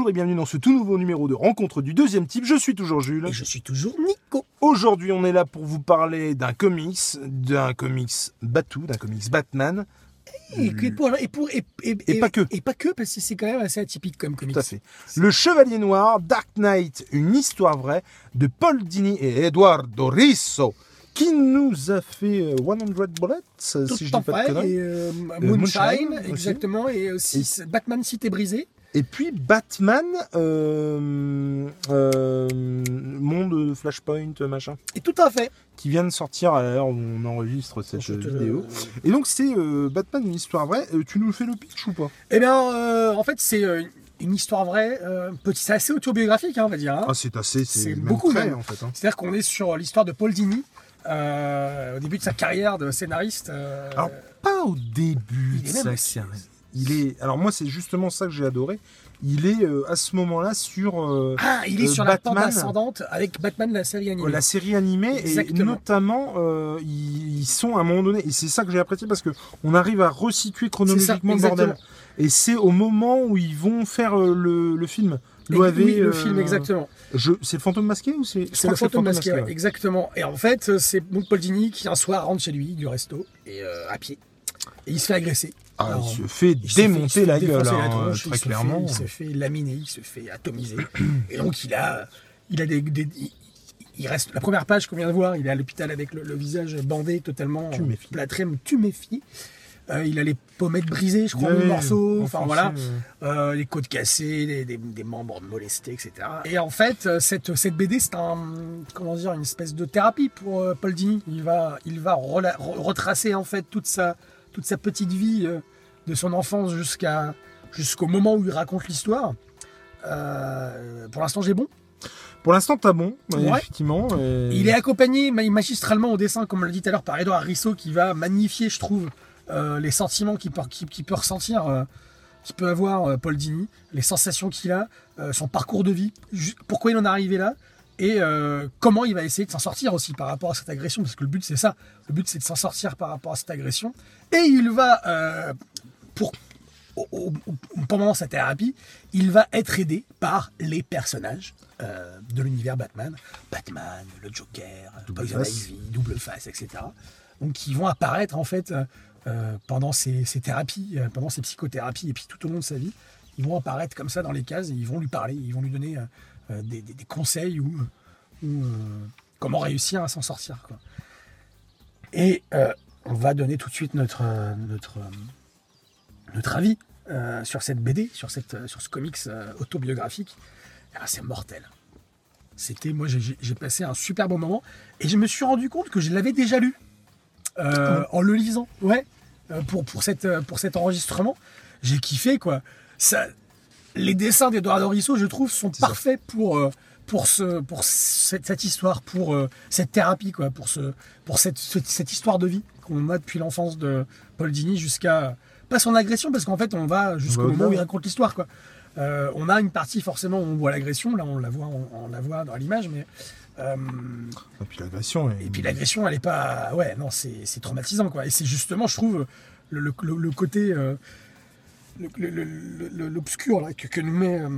Bonjour et bienvenue dans ce tout nouveau numéro de Rencontre du deuxième type. Je suis toujours Jules. Et je suis toujours Nico. Aujourd'hui, on est là pour vous parler d'un comics, d'un comics Batou, d'un comics Batman. Et, que pour, et, pour, et, et- Et pas que. Et pas que, parce que c'est quand même assez atypique comme comics. Tout à fait. Le Chevalier Noir, Dark Knight, une histoire vraie de Paul Dini et Eduardo Risso, qui nous a fait euh, 100 Bullets, Tout si je dis pas de conneries. et euh, Moonshine Moonshine, aussi. exactement, et aussi Batman Cité Brisée. Et puis Batman, euh, euh, monde Flashpoint, machin, Et tout à fait. qui vient de sortir à l'heure où on enregistre cette Je te le- vidéo. Et donc c'est euh, Batman, une histoire vraie. Tu nous fais le pitch ou pas? Eh bien, en fait, c'est une histoire vraie. petit, c'est assez autobiographique, hein, on va dire. hein. Ah c'est assez, C'est beaucoup, très, même. en fait. hein. C'est-à-dire qu'on est sur l'histoire de Paul Dini. au début de sa carrière de scénariste. Alors, pas au début de sa carrière. Il est. Alors moi, c'est justement ça que j'ai adoré. Il est euh, à ce moment-là sur euh, ah, il est euh, sur la pente Batman. ascendante avec Batman la série animée. la série animée et notamment ils, ils sont à un moment donné et c'est ça que j'ai apprécié parce que on arrive à resituer chronologiquement le bordel. Et c'est au moment où ils vont faire le, le film. L'OAV, oui, le film, exactement. Je, c'est le fantôme masqué ou c'est C'est le fantôme masqué, ouais. exactement. Et en fait, c'est Paul Dini qui un soir rentre chez lui du resto et euh, à pied. Et il se fait agresser. Ah, Alors, il se fait il démonter se fait la gueule, défoncer la tronche, très il se fait- clairement. il se fait laminer, il se fait atomiser. et donc il a, il a des, des- il- reste la première page qu'on vient de voir. Il est à l'hôpital avec le, le visage bandé, totalement Tu méfies. plâtré, mais tu méfies. Euh, il a les pommettes brisées, je crois, en morceaux. en Enfin français, voilà. Euh, les côtes cassées, des, des- des membres molestés, etc. Et en fait, euh, cette, cette BD, c'est un, comment dire, une espèce de thérapie pour euh, Paul Dini. Il va, il va re- retracer en fait toute sa, toute sa petite vie euh, de son enfance jusqu'à, jusqu'au moment où il raconte l'histoire. Euh, pour l'instant, j'ai bon. Pour l'instant, t'as bon, Ouais. effectivement. et- Il est accompagné ma- magistralement au dessin, comme on l'a dit tout à l'heure, par Edouard Risso, qui va magnifier, je trouve, euh, les sentiments qu'il peut, ressentir, euh, qu'il peut avoir Paul Dini, les sensations qu'il a, son parcours de vie, pourquoi il en est arrivé là, et euh, comment il va essayer de s'en sortir aussi par rapport à cette agression, parce que le but c'est ça, le but c'est de s'en sortir par rapport à cette agression, et il va, euh, pour au- au- au- pendant sa thérapie, il va être aidé par les personnages euh, de l'univers Batman. Batman, le Joker, Double Face. Ivy, Double Face, etc. Donc qui vont apparaître en fait pendant ces thérapies, pendant ces psychothérapies et puis tout au long de sa vie. Ils vont apparaître comme ça dans les cases et ils vont lui parler, ils vont lui donner des, des- conseils ou, euh, comment réussir à s'en sortir. Quoi. Et euh, on va donner tout de suite notre, euh, euh, avis euh, sur cette BD, sur, cette, euh, sur ce comics euh, autobiographique. Ah, c'est mortel. C'était, moi, j'ai- passé un super bon moment et je me suis rendu compte que je l'avais déjà lu euh, en le lisant. Ouais, euh, euh, pour cet enregistrement. J'ai kiffé, quoi. Ça, les dessins d'Eduardo Risso, je trouve, sont ça. parfaits pour, euh, pour, ce, pour cette, cette histoire, pour euh, cette thérapie, quoi, pour, ce, pour cette, ce- cette histoire de vie qu'on a depuis l'enfance de Paul Dini jusqu'à. Pas son agression, parce qu'en fait, on va jusqu'au moment où il raconte l'histoire, quoi. Euh, on a une partie, forcément, où on voit l'agression, là, on la voit, on, on la voit dans l'image, mais. euh, Et puis l'agression. est- et puis l'agression, elle est pas. Ouais, non, c'est traumatisant, quoi. Et c'est justement, je trouve, le, le- côté. euh, L'obscur, là, que, que nous met euh,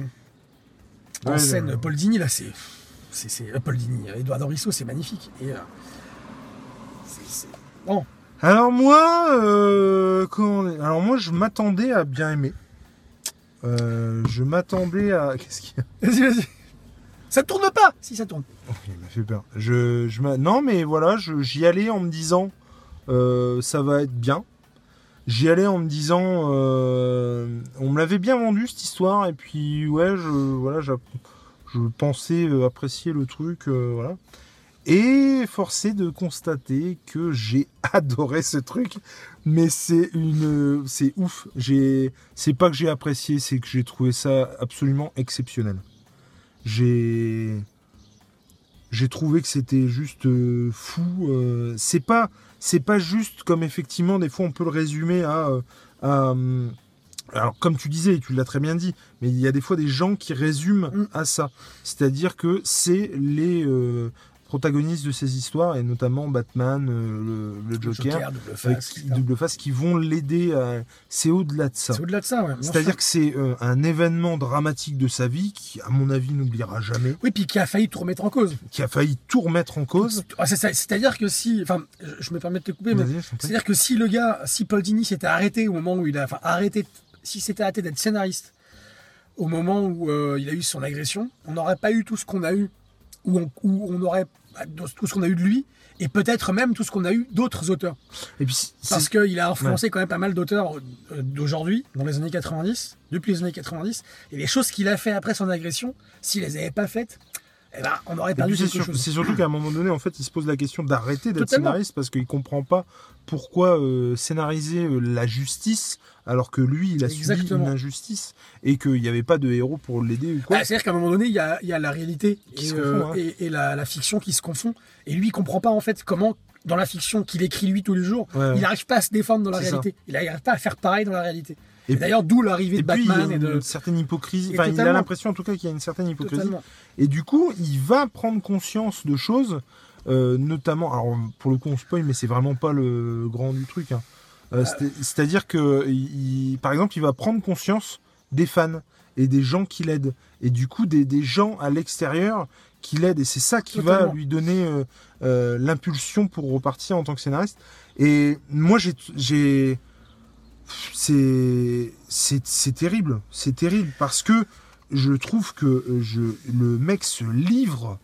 en Ouais, scène Paul Dini, là, c'est. c'est- euh, Paul Dini, Edouard Risso, c'est magnifique. Et. euh, c'est- c'est- Bon, Alors moi, euh, comment on est- alors moi, je m'attendais à bien aimer. Je m'attendais à. Qu'est-ce qu'il y a? Vas-y, vas-y. Ça tourne pas Si, ça tourne. Oh, Il m'a fait peur. Je, je non, mais voilà, je- j'y allais en me disant, ça va être bien. J'y allais en me disant, euh, on me l'avait bien vendu cette histoire, et puis ouais, je, voilà, je pensais euh, apprécier le truc, euh, voilà. Et forcé de constater que j'ai adoré ce truc, mais c'est une, c'est ouf. J'ai, c'est pas que j'ai apprécié, c'est que j'ai trouvé ça absolument exceptionnel. J'ai, j'ai trouvé que c'était juste fou. c'est pas, c'est pas juste comme effectivement des fois on peut le résumer à, euh, à, hum, alors comme tu disais, tu l'as très bien dit, mais il y a des fois des gens qui résument Mm. à ça, c'est-à-dire que c'est les euh, protagonistes de ces histoires, et notamment Batman, euh, le, le Joker, Joker, double face, qui- etc. double face, qui vont l'aider à... C'est au-delà de ça. C'est au-delà de ça, ouais. C'est-à-dire que c'est euh, un événement dramatique de sa vie qui, à mon avis, n'oubliera jamais, Oui, puis qui a failli tout remettre en cause. qui a failli tout remettre en cause. Ah, C'est-à-dire que si. Enfin, je- me permets de te couper, mais. C'est-à-dire que si le gars, si Paul Dini s'était arrêté au moment où il a. Enfin, arrêté. Si s'était arrêté d'être scénariste au moment où euh, il a eu son agression, on n'aurait pas eu tout ce qu'on a eu. Ou on, où on aurait bah, tout ce qu'on a eu de lui. Et peut-être même tout ce qu'on a eu d'autres auteurs. Et puis, Parce qu'il a influencé quand même pas mal d'auteurs euh, d'aujourd'hui, dans les années 90, depuis les années 90. Et les choses qu'il a fait après son agression, s'il les avait pas faites, eh ben, on aurait perdu quelque sur- chose. c'est surtout qu'à un moment donné, en fait, il se pose la question d'arrêter d'être scénariste parce qu'il comprend pas pourquoi euh, scénariser euh, la justice alors que lui, il a subi Exactement. une injustice et qu'il n'y avait pas de héros pour l'aider ou quoi. Bah, C'est-à-dire qu'à un moment donné, il y a, il y a la réalité Qui et, se euh, confond, hein. et- et la, la fiction qui se confond. Et lui, il comprend pas en fait comment, dans la fiction qu'il écrit lui tous les jours, Ouais, ouais. il n'arrive pas à se défendre dans la ça. réalité. Il n'arrive pas à faire pareil dans la réalité. Et d'ailleurs, d'où l'arrivée de puis, il y a Batman et une de. certaine hypocrisie. Enfin, il a l'impression, en tout cas, qu'il y a une certaine hypocrisie. Totalement. Et du coup, il va prendre conscience de choses, euh, notamment. Alors, pour le coup, on spoil, mais c'est vraiment pas le grand du truc. hein. Euh, c'est- C'est-à-dire que, il- par exemple, il va prendre conscience des fans et des gens qui l'aident. Et du coup, des, des gens à l'extérieur qui l'aident. Et c'est ça qui va lui donner euh, l'impulsion pour repartir en tant que scénariste. Et moi, j'ai. C'est c'est terrible c'est terrible parce que je trouve que euh, je le mec se livre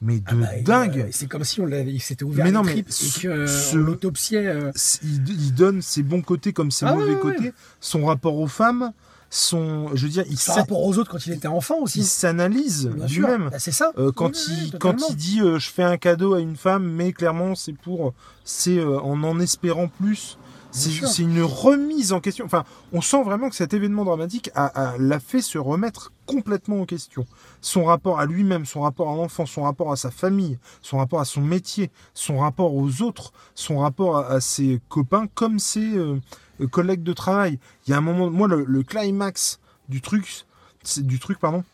mais de Ah bah, il, dingue euh, c'est comme si on l'avait, il s'était ouvert Mais non, mais tripes ce- et qu'on ce- l'autopsiait. euh, il, il donne ses bons côtés comme ses Ah mauvais ouais, ouais, côtés son rapport aux femmes son je veux dire il s'a- rapport aux autres quand il était enfant il aussi. s'analyse Bien sûr. lui-même Bah, c'est ça. Euh, quand, Oui, il, oui, quand il dit je fais un cadeau à une femme, mais clairement c'est pour c'est en en espérant plus. C'est une remise en question. Enfin, on sent vraiment que cet événement dramatique a, l'a fait se remettre complètement en question. Son rapport à lui-même, son rapport à l'enfant, son rapport à sa famille, son rapport à son métier, son rapport aux autres, son rapport à, à ses copains comme ses euh, collègues de travail. Il y a un moment, moi le, le climax du truc, du truc pardon,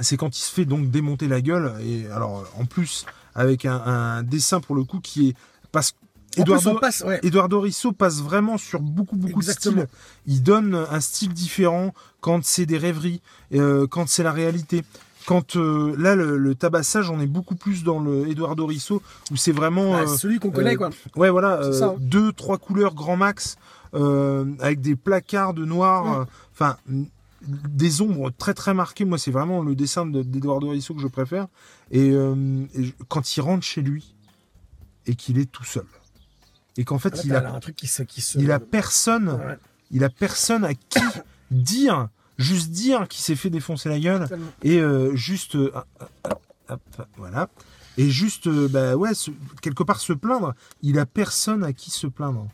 c'est quand il se fait donc démonter la gueule et alors en plus avec un, un dessin pour le coup qui est parce Eduardo, passe, ouais. Eduardo Risso passe vraiment sur beaucoup beaucoup Exactement. de styles. Il donne un style différent quand c'est des rêveries, euh, quand c'est la réalité. Quand euh, là le, le tabassage, on est beaucoup plus dans le Eduardo Risso où c'est vraiment Bah, euh, celui qu'on connaît, euh, quoi. Ouais, voilà, euh, ça, hein. deux, trois couleurs grand max, euh, avec des placards de noir, Mm. enfin, n- des ombres très très marquées. Moi, c'est vraiment le dessin de- d'Eduardo Risso que je préfère. Et, euh, et quand il rentre chez lui et qu'il est tout seul, et qu'en fait, Là, il a, là un truc qui se. Qui se... il a personne, Ouais, il a personne à qui dire, juste dire qu'il s'est fait défoncer la gueule totalement. et euh, juste euh, hop, hop, hop, voilà. Et juste euh, bah ouais se- quelque part se plaindre. Il a personne à qui se plaindre.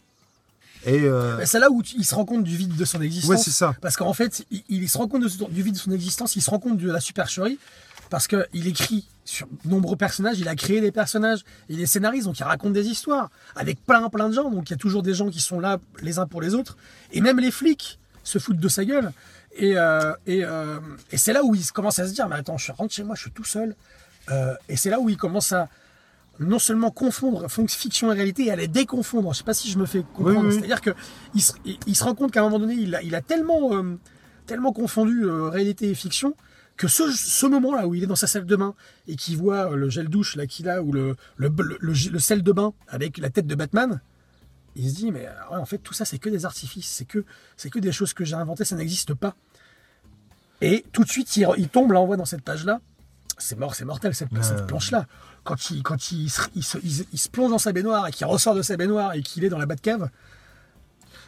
Et euh, Bah, C'est là où tu- il se rend compte du vide de son existence. ouais c'est ça. Parce qu'en fait, il, il se rend compte de du vide de son existence, il se rend compte de la supercherie, parce qu'il écrit sur nombreux personnages, il a créé des personnages, il est scénariste, donc il raconte des histoires, avec plein plein de gens, donc il y a toujours des gens qui sont là les uns pour les autres, et même les flics se foutent de sa gueule. Et, euh, et, euh, et c'est là où il commence à se dire, mais attends, je rentre chez moi, je suis tout seul. Euh, et c'est là où il commence à non seulement confondre fon- fiction et réalité, et à les déconfondre. Je sais pas si je me fais comprendre. Oui, oui. C'est-à-dire que il se, il- il se rend compte qu'à un moment donné, il a, il a tellement, tellement confondu réalité et fiction que ce, ce moment-là où il est dans sa salle de bain et qu'il voit euh, le gel douche là qu'il a ou le, le, le, le- le sel de bain avec la tête de Batman, il se dit mais euh, ouais, en fait tout ça c'est que des artifices, c'est que c'est que des choses que j'ai inventées, ça n'existe pas. Et tout de suite il, il tombe là on voit dans cette page là, c'est mort, c'est mortel cette, cette planche là. Quand il quand il, se, il, se, il se- il se plonge dans sa baignoire et qu'il ressort de sa baignoire et qu'il est dans la Batcave,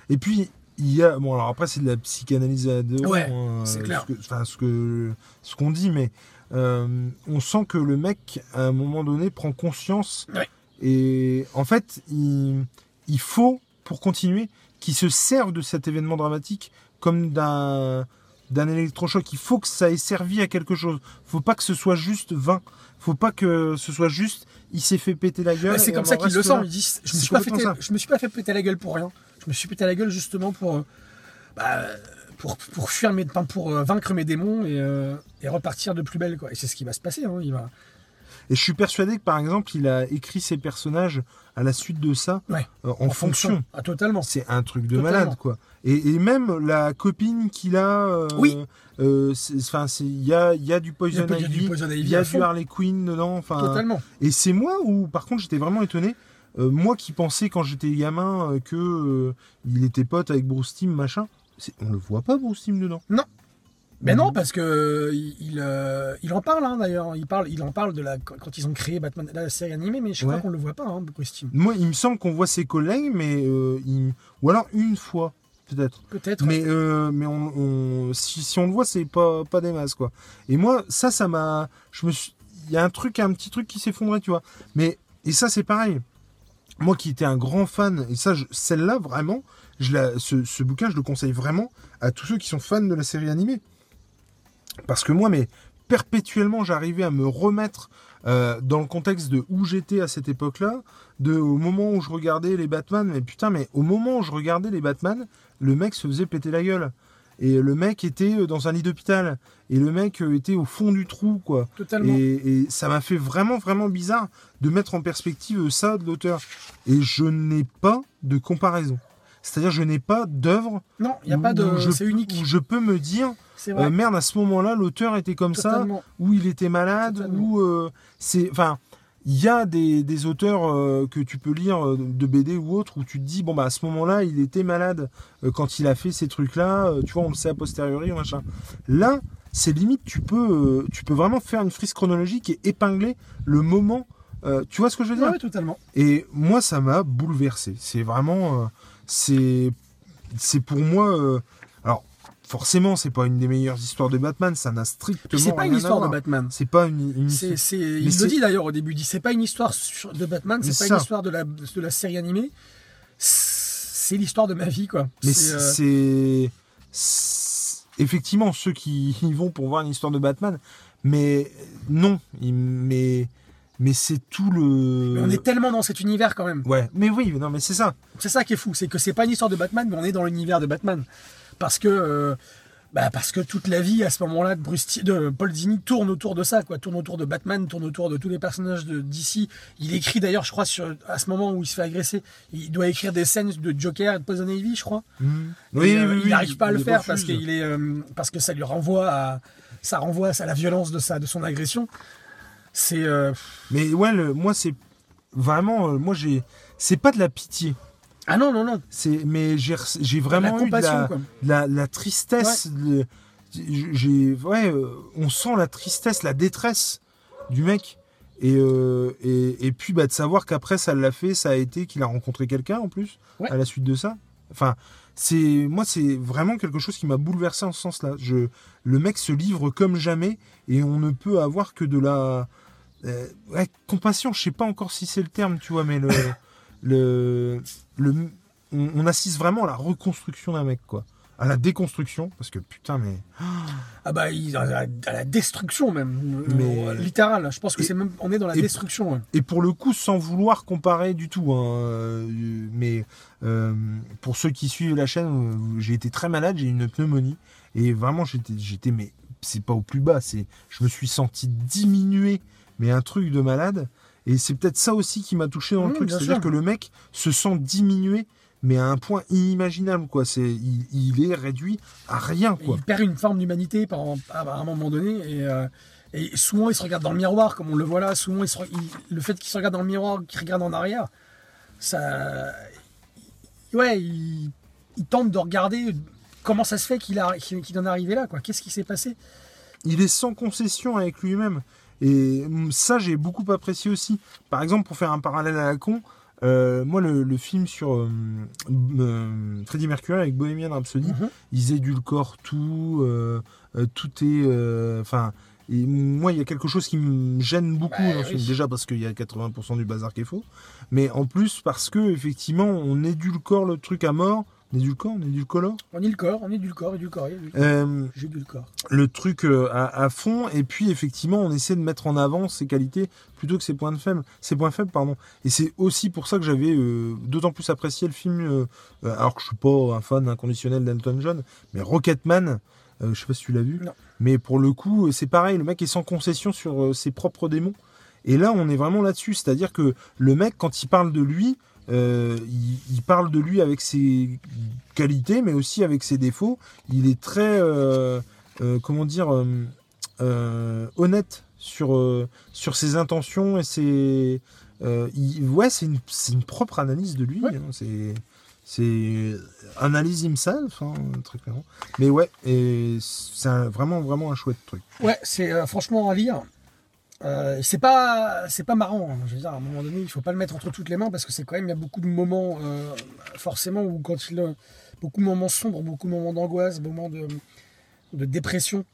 et puis il y a bon alors après c'est de la psychanalyse à deux Ouais, hein, c'est euh, clair. ce que, enfin ce que ce qu'on dit mais euh, on sent que le mec à un moment donné prend conscience Ouais. et en fait il, il faut pour continuer qu'il se serve de cet événement dramatique comme d'un d'un électrochoc il faut que ça ait servi à quelque chose faut pas que ce soit juste vain faut pas que ce soit juste il s'est fait péter la gueule Bah, c'est comme ça qu'il le sent. Il dit, je me suis pas fait, je me suis pas fait péter la gueule pour rien. Je me suis pété la gueule justement pour, euh, bah, pour, pour fuir mes, pour euh, vaincre mes démons et, euh, et repartir de plus belle quoi. Et c'est ce qui va se passer. hein. Il va. Et je suis persuadé que par exemple, il a écrit ses personnages à la suite de ça Ouais. euh, en, fonction. Ah, totalement. C'est un truc de Totalement. malade, quoi. Et, et même la copine qu'il a. euh, Oui. Enfin, il y a, y a du Poison Ivy. Il y a du. Harley Quinn dedans. Enfin, Totalement. et c'est moi où, par contre, j'étais vraiment étonné. Euh, moi qui pensais quand j'étais gamin euh, que euh, il était pote avec Bruce Timm, machin. On le voit pas Bruce Timm dedans. Mais Mhm. non, parce que il, il, euh, en parle hein, d'ailleurs. Il parle, il en parle de la quand ils ont créé Batman, la série animée, mais je Ouais. crois qu'on le voit pas, hein, Bruce Timm. Moi, il me semble qu'on voit ses collègues, mais euh, il- ou alors une fois, peut-être. Peut-être. Mais, euh, mais on, on- si, si on le voit, c'est pas, pas des masses, quoi. Et moi, ça, ça m'a. Je me suis. Il y a un truc, un petit truc qui s'effondrait, tu vois. Mais, et ça, c'est pareil. Moi qui étais un grand fan, et ça, celle-là, vraiment, ce bouquin, je le conseille vraiment à tous ceux qui sont fans de la série animée. Parce que moi, mais perpétuellement, j'arrivais à me remettre euh, dans le contexte de où j'étais à cette époque-là, de au moment où je regardais les Batman, mais putain, mais au moment où je regardais les Batman, le mec se faisait péter la gueule. Et le mec était euh, dans un lit d'hôpital. Et le mec euh, était au fond du trou, quoi. Totalement. Et, et ça m'a fait vraiment, vraiment bizarre de mettre en perspective ça de l'auteur. Et je n'ai pas de comparaison. C'est-à-dire, je n'ai pas d'œuvre Non, il n'y a pas de. où je- C'est unique. où je peux me dire, euh, merde, à ce moment-là, l'auteur était comme ça, ou il était malade, ou euh, c'est, enfin, il y a des, des auteurs euh, que tu peux lire euh, de BD ou autres où tu te dis bon bah à ce moment-là il était malade euh, quand il a fait ces trucs-là, euh, tu vois on le sait a posteriori machin. Là c'est limite tu peux tu peux vraiment faire une frise chronologique et épingler le moment. tu vois ce que je veux dire? Ouais, totalement. et moi, ça m'a bouleversé. C'est vraiment, c'est, c'est pour moi. Forcément, c'est pas une des meilleures histoires de Batman. Ça n'a strictement c'est pas une histoire de. Batman. C'est pas une. une- Mais il le dit d'ailleurs au début, il dit c'est pas une histoire de Batman, c'est pas ça. une histoire de la, de la série animée, c'est l'histoire de ma vie quoi. Mais C'est, euh, c'est, effectivement ceux qui y vont pour voir une histoire de Batman. Mais non, mais mais c'est tout le. mais on est tellement dans cet univers quand même. Ouais, mais oui, non, mais c'est ça. C'est ça qui est fou, c'est que c'est pas une histoire de Batman, mais on est dans l'univers de Batman. Parce que, euh, bah parce que toute la vie à ce moment-là de, Bruce de Paul Dini tourne autour de ça, quoi. Tourne autour de Batman, tourne autour de tous les personnages de DC. Il écrit d'ailleurs, je crois, sur, à ce moment où il se fait agresser, il doit écrire des scènes de Joker et de Poison Ivy, je crois. Et, euh, il n'arrive pas à le faire refuse. parce qu'il est, euh, parce que ça lui renvoie à, ça renvoie à la violence de sa, de son agression. C'est, euh, Mais ouais, le- moi c'est vraiment, euh, moi j'ai, c'est pas de la pitié. Ah non, non, non. C'est, mais j'ai, j'ai La vraiment eu de la, quoi. la, la tristesse. le- j'ai, ouais, euh, on sent la tristesse, la détresse du mec. Et, euh, et, et puis bah, de savoir qu'après ça l'a fait, ça a été qu'il a rencontré quelqu'un en plus Ouais. à la suite de ça. Enfin, c'est moi c'est vraiment quelque chose qui m'a bouleversé en ce sens-là. Je, le mec se livre comme jamais et on ne peut avoir que de la euh, ouais, compassion. Je sais pas encore si c'est le terme, tu vois, mais le le, le on, on assiste vraiment à la reconstruction d'un mec quoi, à la déconstruction parce que putain mais Ah bah, il, à, la, à la destruction même, Mais- Euh, littéral. Je pense que c'est même, on est dans la et- destruction. ouais. Et pour le coup, sans vouloir comparer du tout, hein, euh, mais euh, pour ceux qui suivent la chaîne, j'ai été très malade, j'ai eu une pneumonie, et vraiment j'étais, j'étais, mais c'est pas au plus bas, c'est, je me suis senti diminuer, mais un truc de malade, et c'est peut-être ça aussi qui m'a touché dans le Mmh, truc, c'est-à-dire que le mec se sent diminué, mais à un point inimaginable, quoi. C'est, il, il est réduit à rien, quoi. Il perd une forme d'humanité à un moment donné. Et, euh, et souvent, il se regarde dans le miroir, comme on le voit là. Souvent, il se il- le fait qu'il se regarde dans le miroir, qu'il regarde en arrière, ça. Ouais, il, il tente de regarder comment ça se fait qu'il a- qu'il qu'il en est arrivé là. quoi. Qu'est-ce qui s'est passé? Il est sans concession avec lui-même. Et mm, ça, j'ai beaucoup apprécié aussi. Par exemple, pour faire un parallèle à la con, euh, moi, le, le film sur euh, euh, Freddie Mercury avec Bohemian Rhapsody, Mhm. ils édulcorent tout, euh, euh, tout est. euh, Enfin. et moi, il y a quelque chose qui me gêne beaucoup Bah, dans ce oui. film. Déjà parce qu'il y a 80% du bazar qui est faux, mais en plus parce que effectivement, on édulcore le truc à mort. On édulcore, on édulcolore On est le corps, on est du corps, et du corps. Euh, J'ai du le corps. le truc euh, à, à fond et puis effectivement on essaie de mettre en avant ses qualités plutôt que ses points de faible ses points faibles pardon et c'est aussi pour ça que j'avais euh, d'autant plus apprécié le film euh, euh, alors que je suis pas un fan inconditionnel d'Elton John mais Rocketman euh, je sais pas si tu l'as vu Non. mais pour le coup euh, c'est pareil le mec est sans concession sur euh, ses propres démons Et là, on est vraiment là-dessus. C'est-à-dire que le mec, quand il parle de lui, euh, il, il parle de lui avec ses qualités, mais aussi avec ses défauts. Il est très, euh, euh, comment dire, honnête sur, sur ses intentions et ses. il- ouais, c'est une, une propre analyse de lui. Ouais. hein. c'est. C'est analyse himself, hein, très clairement. Mais ouais, c'est vraiment, vraiment un chouette truc. Ouais, c'est euh, franchement à lire. Euh, c'est pas c'est pas marrant. hein. Je veux dire, à un moment donné, il faut pas le mettre entre toutes les mains parce que c'est quand même il y a beaucoup de moments euh, forcément où quand il euh, beaucoup de moments sombres, beaucoup de moments d'angoisse, moments de, de dépression.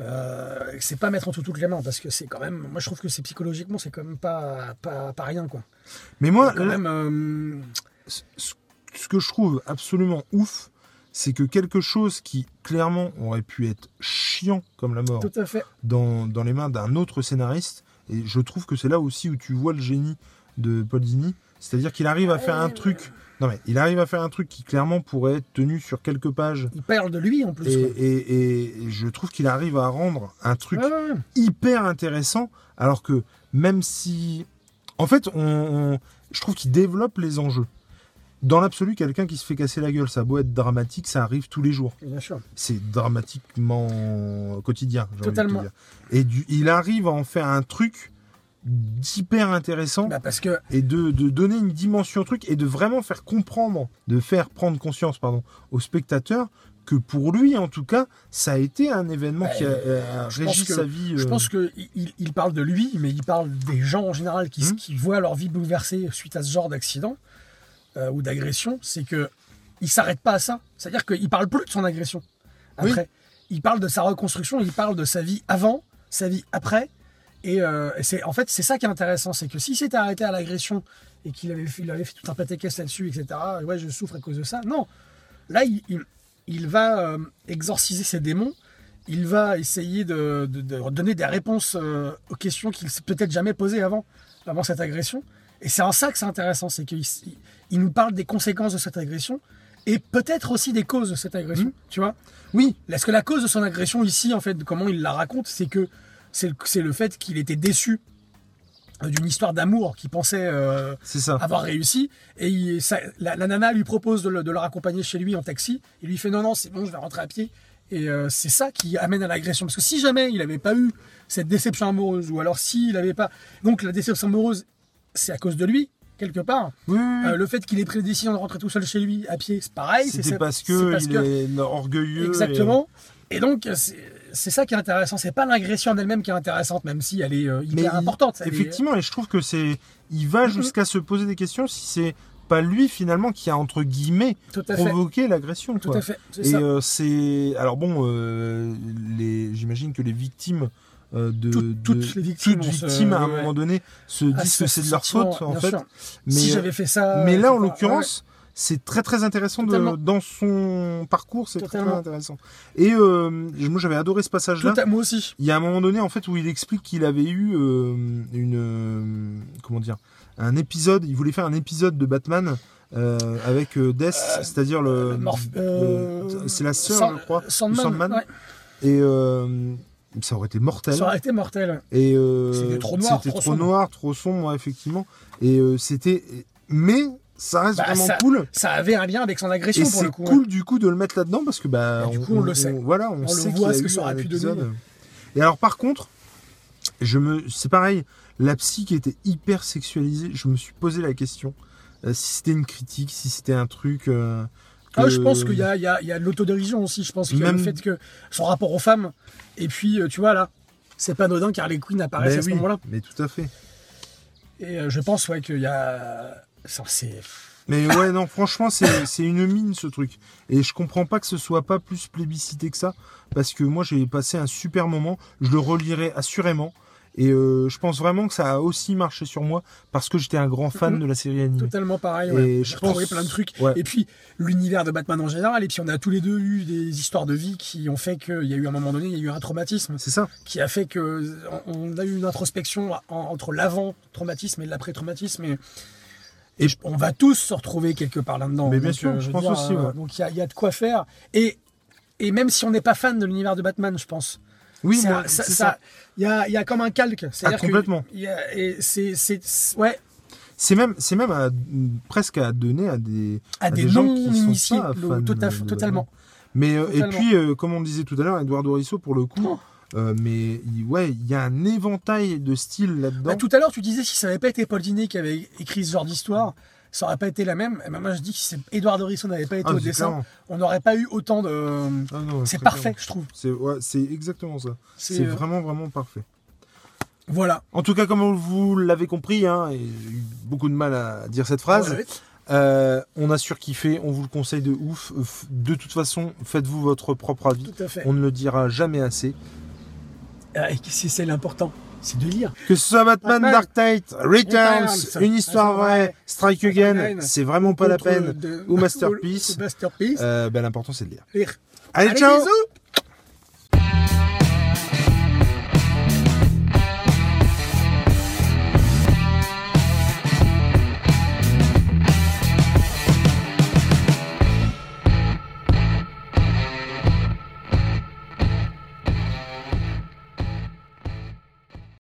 Euh, c'est pas mettre entre toutes les mains parce que c'est quand même moi je trouve que c'est psychologiquement c'est quand même pas, pas pas rien quoi. Mais moi, Quand même ce que je trouve absolument ouf, c'est que quelque chose qui clairement aurait pu être chiant comme la mort tout à fait. dans, dans les mains d'un autre scénariste, et je trouve que c'est là aussi où tu vois le génie de Paul Dini, c'est-à-dire qu'il arrive à faire un truc. Non mais il arrive à faire un truc qui clairement pourrait être tenu sur quelques pages. Il parle de lui en plus. Et, quoi. et- et je trouve qu'il arrive à rendre un truc Ouais, ouais, ouais. hyper intéressant, alors que même si, en fait, on, on- je trouve qu'il développe les enjeux. Dans l'absolu, quelqu'un qui se fait casser la gueule, ça a beau être dramatique, ça arrive tous les jours. Bien sûr. C'est dramatiquement quotidien. j'ai envie de te Totalement. dire. Et du- il arrive à en faire un truc d'hyper intéressant Bah, parce que et de, de donner une dimension au truc et de vraiment faire comprendre, de faire prendre conscience pardon, au spectateur que pour lui, en tout cas, ça a été un événement Bah, qui a, euh, je régi que- sa vie. Je euh, pense qu'il il, il parle de lui, mais il parle des gens en général qui, qui voient leur vie bouleversée suite à ce genre d'accident euh, ou d'agression. C'est que il s'arrête pas à ça. C'est-à-dire qu'il parle plus de son agression. Après, il parle de sa reconstruction, il parle de sa vie avant, sa vie après. Et, euh, et c'est en fait c'est ça qui est intéressant, c'est que s'il s'était arrêté à l'agression et qu'il avait, fait- il avait fait tout un pâté-caisse là-dessus, etc. et Ouais, je souffre à cause de ça. Non, là il, il, il va euh, exorciser ses démons il va essayer de, de- de donner des réponses euh, aux questions qu'il s'est peut-être jamais posées avant, avant cette agression. Et c'est en ça que c'est intéressant, c'est qu'il il- nous parle des conséquences de cette agression et peut-être aussi des causes de cette agression. Tu vois Oui, Est-ce que la cause de son agression ici, en fait, comment il la raconte, c'est que c'est le, fait qu'il était déçu euh, d'une histoire d'amour qu'il pensait euh, ça. avoir réussi. Et il- ça- la, la nana lui propose de le, de le raccompagner chez lui en taxi. Il lui fait non, non, c'est bon, je vais rentrer à pied. Et euh, c'est ça qui amène à l'agression. Parce que si jamais il n'avait pas eu cette déception amoureuse, ou alors s'il n'avait pas. Donc la déception amoureuse, c'est à cause de lui, quelque part. Oui, oui, oui. Euh, le fait qu'il ait pris la décision de rentrer tout seul chez lui à pied, c'est pareil. c'est parce que parce il que- est orgueilleux. Exactement. Et donc, c'est ça qui est intéressant. C'est pas l'agression en elle-même qui est intéressante, même si elle est euh, hyper Mais il- importante. Est- Effectivement, et je trouve que c'est, il va Mhm. jusqu'à se poser des questions si c'est pas lui finalement qui a entre guillemets provoqué l'agression. Tout quoi. à fait. C'est Et euh, c'est, alors bon, euh, les, j'imagine que les victimes euh, de, Toutes- toutes de- les victimes toutes à un moment donné se disent que c'est de leur faute en fait. sûr. Mais si j'avais fait ça. Mais là, en l'occurrence, c'est très très intéressant de- dans son parcours, c'est très, très intéressant. Et euh, moi, j'avais adoré ce passage-là. Moi aussi. Il y a un moment donné, en fait, où il explique qu'il avait eu euh, une comment dire un épisode. Il voulait faire un épisode de Batman euh, avec euh, Death, c'est-à-dire le, c'est la sœur, je crois, Sandman, de Sandman. ouais. Et ça aurait été mortel. Ça aurait été mortel. Et euh, C'était trop noir, c'était trop trop sombre. noir, trop sombre, effectivement. Et euh, c'était, mais ça reste Bah, vraiment ça- cool. Ça avait un lien avec son agression Et pour c'est le coup. hein. cool du coup de le mettre là-dedans parce que bah Et du coup, on le sait. voilà, on, On le sait qu'il ce y a que eu ça aurait pu donner. Et alors par contre, je me, c'est pareil, la psy qui était hyper sexualisée, je me suis posé la question euh, si c'était une critique, si c'était un truc. Ah, je pense qu'il y a, il y, a, il y a de l'autodérision aussi. Je pense qu'il y a Même- le fait que son rapport aux femmes. Et puis, euh, tu vois, là, c'est pas anodin car les Queen apparaissent Ben à ce oui, moment-là. mais tout à fait. Et euh, je pense ouais, qu'il y a. ça, C'est. Mais ouais, non, franchement, c'est c'est une mine ce truc. Et je comprends pas que ce soit pas plus plébiscité que ça, parce que moi j'ai passé un super moment. Je le relirai assurément. Et euh, je pense vraiment que ça a aussi marché sur moi, parce que j'étais un grand fan Mhm. de la série animée. Totalement pareil. Et Ouais. je J'ai retrouvé pense- plein de trucs. Ouais. Et puis, l'univers de Batman en général. Et puis, on a tous les deux eu des histoires de vie qui ont fait qu'il y a eu un moment donné, il y a eu un traumatisme C'est ça. qui a fait que on a eu une introspection en- entre l'avant-traumatisme et l'après-traumatisme. Et, et je- on va tous se retrouver quelque part là-dedans. Mais bien Donc, sûr, euh, je pense aussi, ouais. Donc, il y a, il y a de quoi faire. Et, et même si on n'est pas fan de l'univers de Batman, je pense, Oui, moi, ça, il y a, y a comme un calque. Que complètement. c'est, ouais, C'est même, c'est même à- presque à donner à des, à des, gens non qui sont initiés, pas le- fans tota- de- de- totalement. Mais euh, et puis, euh, comme on disait tout à l'heure, Eduardo Risso pour le coup, Oh. euh, mais il- ouais, il y a un éventail de styles là-dedans. Bah, tout à l'heure, tu disais si ça n'avait pas été Paul Dini qui avait écrit ce genre d'histoire, ça aurait pas été la même. Et ben, moi, je dis que si Edouard Dorisson n'avait pas été Ah, au dessin, on n'aurait pas eu autant de. Ah C'est parfait, je trouve. C'est ouais, exactement ça. C'est euh, vraiment vraiment parfait. Voilà. En tout cas, comme vous l'avez compris, hein, j'ai eu beaucoup de mal à dire cette phrase, Ouais. euh, on a surkiffé, on vous le conseille de ouf. De toute façon, faites-vous votre propre avis. Tout à fait. On ne le dira jamais assez. Ah, Et c'est c'est l'important, c'est de lire. Que ce soit Batman, Batman, Dark Knight, Returns, Returns, une histoire vraie, Strike Again, c'est vraiment pas la peine. de- Ou Masterpiece. ou Masterpiece. Euh, ben, L'important c'est de lire. Lire. Allez, Allez, ciao bisous